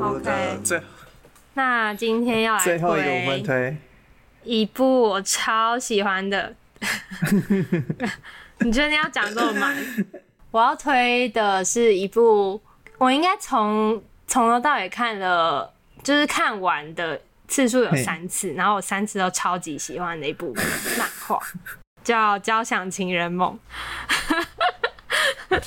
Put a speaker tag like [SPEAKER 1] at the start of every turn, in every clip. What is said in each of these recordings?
[SPEAKER 1] OK，
[SPEAKER 2] 最
[SPEAKER 1] 那今天要来
[SPEAKER 2] 最后一个我们推
[SPEAKER 1] 一部我超喜欢的。你确定要讲这么满？我要推的是一部，我应该从从头到尾看了，就是看完的次数有三次，然后我三次都超级喜欢的一部漫画，叫《交响情人梦》。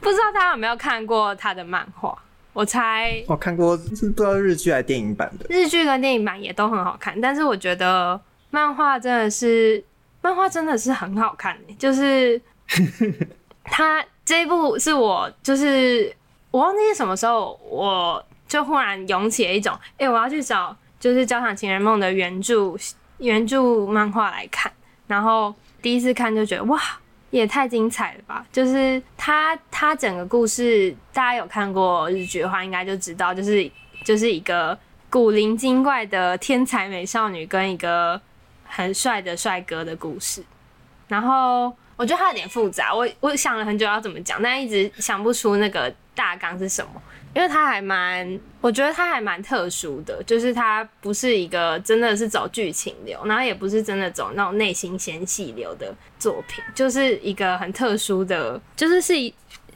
[SPEAKER 1] 不知道大家有没有看过他的漫画？我猜
[SPEAKER 2] 我看过，是不知道日剧还是电影版的。
[SPEAKER 1] 日剧跟电影版也都很好看，但是我觉得漫画真的是，漫画真的是很好看，就是。他这一部是我，就是我忘记是什么时候，我就忽然涌起了一种，哎、欸，我要去找就是《交响情人梦》的原著原著漫画来看。然后第一次看就觉得哇，也太精彩了吧！就是他他整个故事，大家有看过日剧的话，应该就知道，就是就是一个古灵精怪的天才美少女跟一个很帅的帅哥的故事。然后。我觉得它有点复杂，我我想了很久要怎么讲，但一直想不出那个大纲是什么，因为它还蛮，我觉得它还蛮特殊的，就是它不是一个真的是走剧情流，然后也不是真的走那种内心纤细流的作品，就是一个很特殊的，就是是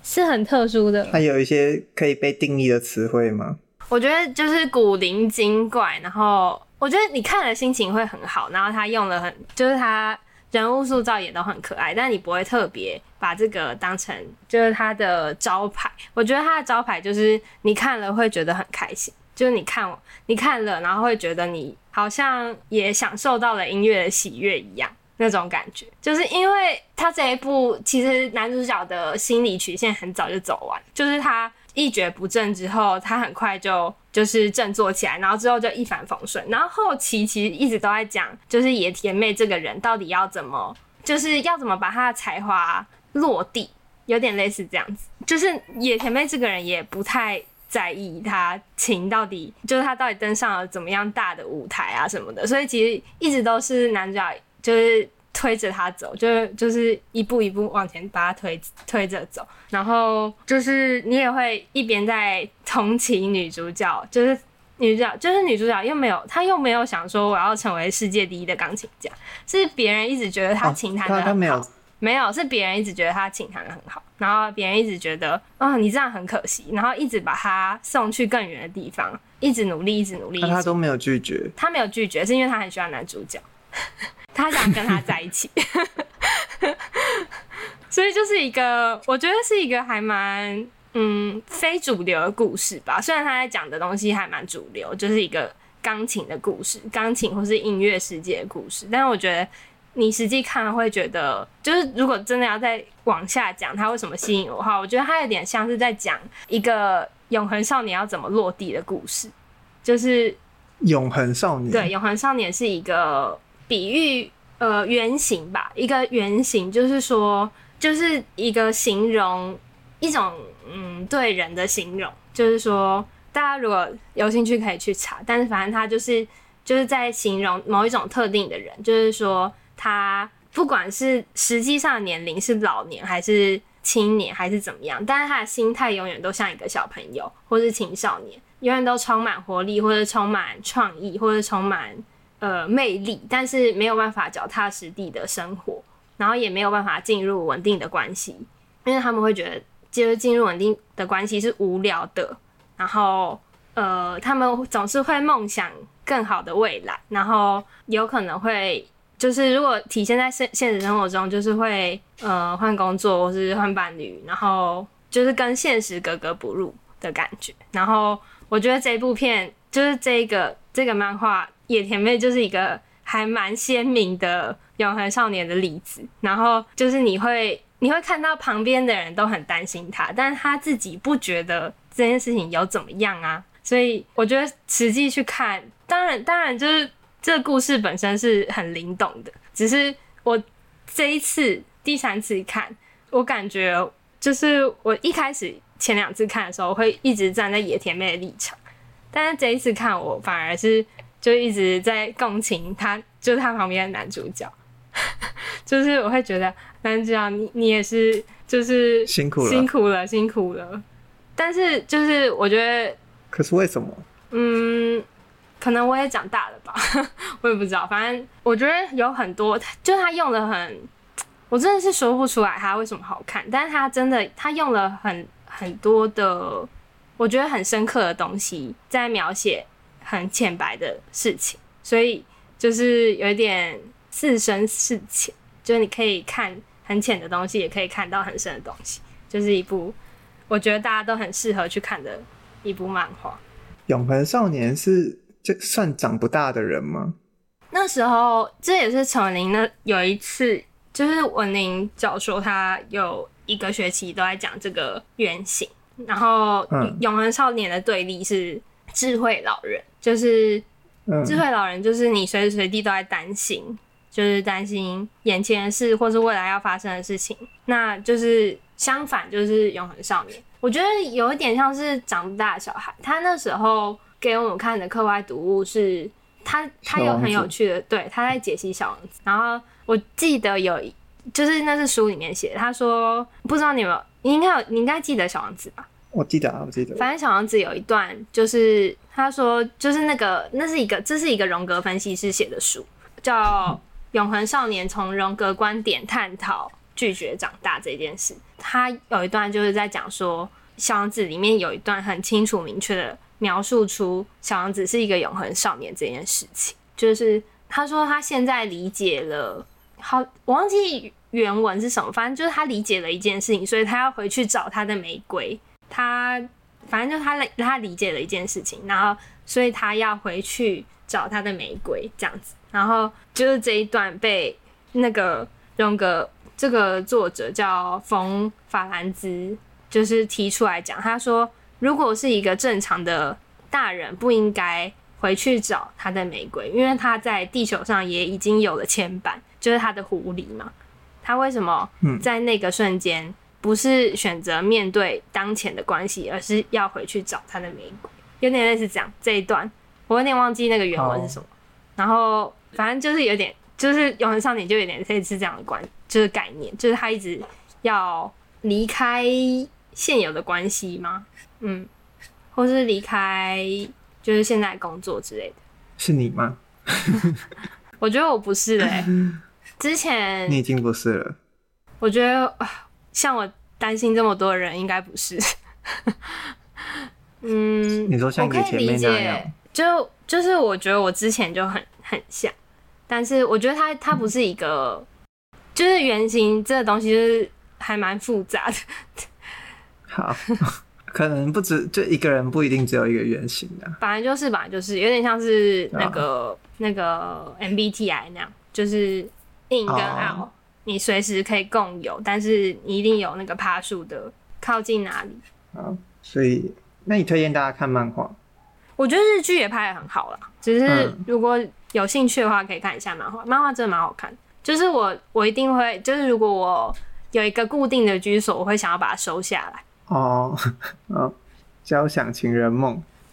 [SPEAKER 1] 是很特殊的。
[SPEAKER 2] 它有一些可以被定义的词汇吗？
[SPEAKER 1] 我觉得就是古灵精怪，然后我觉得你看了心情会很好，然后他用了很，就是他。人物塑造也都很可爱，但你不会特别把这个当成就是他的招牌。我觉得他的招牌就是你看了会觉得很开心，就是你看你看了，然后会觉得你好像也享受到了音乐的喜悦一样那种感觉。就是因为他这一部其实男主角的心理曲线很早就走完，就是他。一蹶不振之后，他很快就就是振作起来，然后之后就一帆风顺。然后后期其实一直都在讲，就是野田妹这个人到底要怎么，就是要怎么把她的才华落地，有点类似这样子。就是野田妹这个人也不太在意她琴到底，就是她到底登上了怎么样大的舞台啊什么的，所以其实一直都是男主角就是。推着他走，就是就是一步一步往前把他推推着走，然后就是你也会一边在同情女主角，就是女主角就是女主角又没有，她又没有想说我要成为世界第一的钢琴家，是别人一直觉得她琴弹的很好，没有，没有是别人一直觉得她琴弹的很好，然后别人一直觉得啊、哦、你这样很可惜，然后一直把她送去更远的地方，一直努力，一直努力，
[SPEAKER 2] 她都没有拒绝，
[SPEAKER 1] 她没有拒绝，是因为她很喜欢男主角。他想跟他在一起，所以就是一个，我觉得是一个还蛮嗯非主流的故事吧。虽然他在讲的东西还蛮主流，就是一个钢琴的故事，钢琴或是音乐世界的故事。但是我觉得你实际看会觉得，就是如果真的要再往下讲，他为什么吸引我的话，我觉得他有点像是在讲一个永恒少年要怎么落地的故事，就是
[SPEAKER 2] 永恒少年。
[SPEAKER 1] 对，永恒少年是一个。比喻呃原型吧，一个原型就是说，就是一个形容一种嗯对人的形容，就是说大家如果有兴趣可以去查，但是反正他就是就是在形容某一种特定的人，就是说他不管是实际上年龄是老年还是青年还是怎么样，但是他的心态永远都像一个小朋友或是青少年，永远都充满活力或者充满创意或者充满。呃，魅力，但是没有办法脚踏实地的生活，然后也没有办法进入稳定的关系，因为他们会觉得，就是进入稳定的关系是无聊的，然后呃，他们总是会梦想更好的未来，然后有可能会就是如果体现在现现实生活中，就是会呃换工作或是换伴侣，然后就是跟现实格格不入的感觉。然后我觉得这部片就是这个这个漫画。野田妹就是一个还蛮鲜明的永恒少年的例子，然后就是你会你会看到旁边的人都很担心他，但是他自己不觉得这件事情有怎么样啊，所以我觉得实际去看，当然当然就是这个故事本身是很灵动的，只是我这一次第三次看，我感觉就是我一开始前两次看的时候，会一直站在野田妹的立场，但是这一次看我反而是。就一直在共情他，就是他旁边的男主角，就是我会觉得男主角你你也是就是
[SPEAKER 2] 辛苦了。
[SPEAKER 1] 辛苦了辛苦了，但是就是我觉得，
[SPEAKER 2] 可是为什么？
[SPEAKER 1] 嗯，可能我也长大了吧，我也不知道，反正我觉得有很多，就他用的很，我真的是说不出来他为什么好看，但是他真的他用了很很多的，我觉得很深刻的东西在描写很浅白的事情，所以就是有一点。似深似浅，就是你可以看很浅的东西，也可以看到很深的东西，就是一部我觉得大家都很适合去看的一部漫画。
[SPEAKER 2] 永恒少年是这算长不大的人吗？
[SPEAKER 1] 那时候这也是陈文玲那有一次，就是文玲教授他有一个学期都在讲这个原型，然后永恒少年的对立是智慧老人，就是智慧老人就是你随时随地都在担心。就是担心眼前的事，或是未来要发生的事情。那就是相反，就是永恒少年。我觉得有一点像是长不大的小孩。他那时候给我们看的课外读物是他，他有很有趣的，对，他在解析小王子。然后我记得有，就是那是书里面写，他说不知道你有没有，你应该有，你应该记得小王子吧？
[SPEAKER 2] 我记得啊，我记得。
[SPEAKER 1] 反正小王子有一段，就是他说，就是那个，那是一个，这是一个荣格分析师写的书，叫。永恒少年从荣格观点探讨拒绝长大这件事，他有一段就是在讲说，小王子里面有一段很清楚明确的描述出小王子是一个永恒少年这件事情，就是他说他现在理解了，好，我忘记原文是什么，反正就是他理解了一件事情，所以他要回去找他的玫瑰，他反正就是他他理解了一件事情，然后所以他要回去找他的玫瑰这样子。然后就是这一段被那个荣格这个作者叫冯法兰兹，就是提出来讲，他说，如果是一个正常的大人，不应该回去找他的玫瑰，因为他在地球上也已经有了牵绊，就是他的狐狸嘛。他为什么在那个瞬间不是选择面对当前的关系，而是要回去找他的玫瑰？有点类似这样这一段，我有点忘记那个原文是什么。然后。反正就是有点，就是永恒少年就有点类似这样的关，就是概念，就是他一直要离开现有的关系吗？嗯，或是离开就是现在工作之类的。
[SPEAKER 2] 是你吗？
[SPEAKER 1] 我觉得我不是嘞、欸。之前
[SPEAKER 2] 你已经不是了。
[SPEAKER 1] 我觉得像我担心这么多人，应该不是。嗯，
[SPEAKER 2] 你说像你前面那样，
[SPEAKER 1] 就就是我觉得我之前就很很像。但是我觉得它它不是一个，就是原型这个东西就是还蛮复杂的。
[SPEAKER 2] 好，可能不止就一个人不一定只有一个原型的。
[SPEAKER 1] 本来就是，本来就是有点像是那个那个 MBTI 那样，就是 in 跟 out，你随时可以共有，但是你一定有那个趴数的靠近哪里。
[SPEAKER 2] 好，所以那你推荐大家看漫画？
[SPEAKER 1] 我觉得日剧也拍的很好啦，只是如果。有兴趣的话，可以看一下漫画，漫画真的蛮好看。就是我，我一定会，就是如果我有一个固定的居所，我会想要把它收下来。
[SPEAKER 2] 哦，哦，交响情人梦，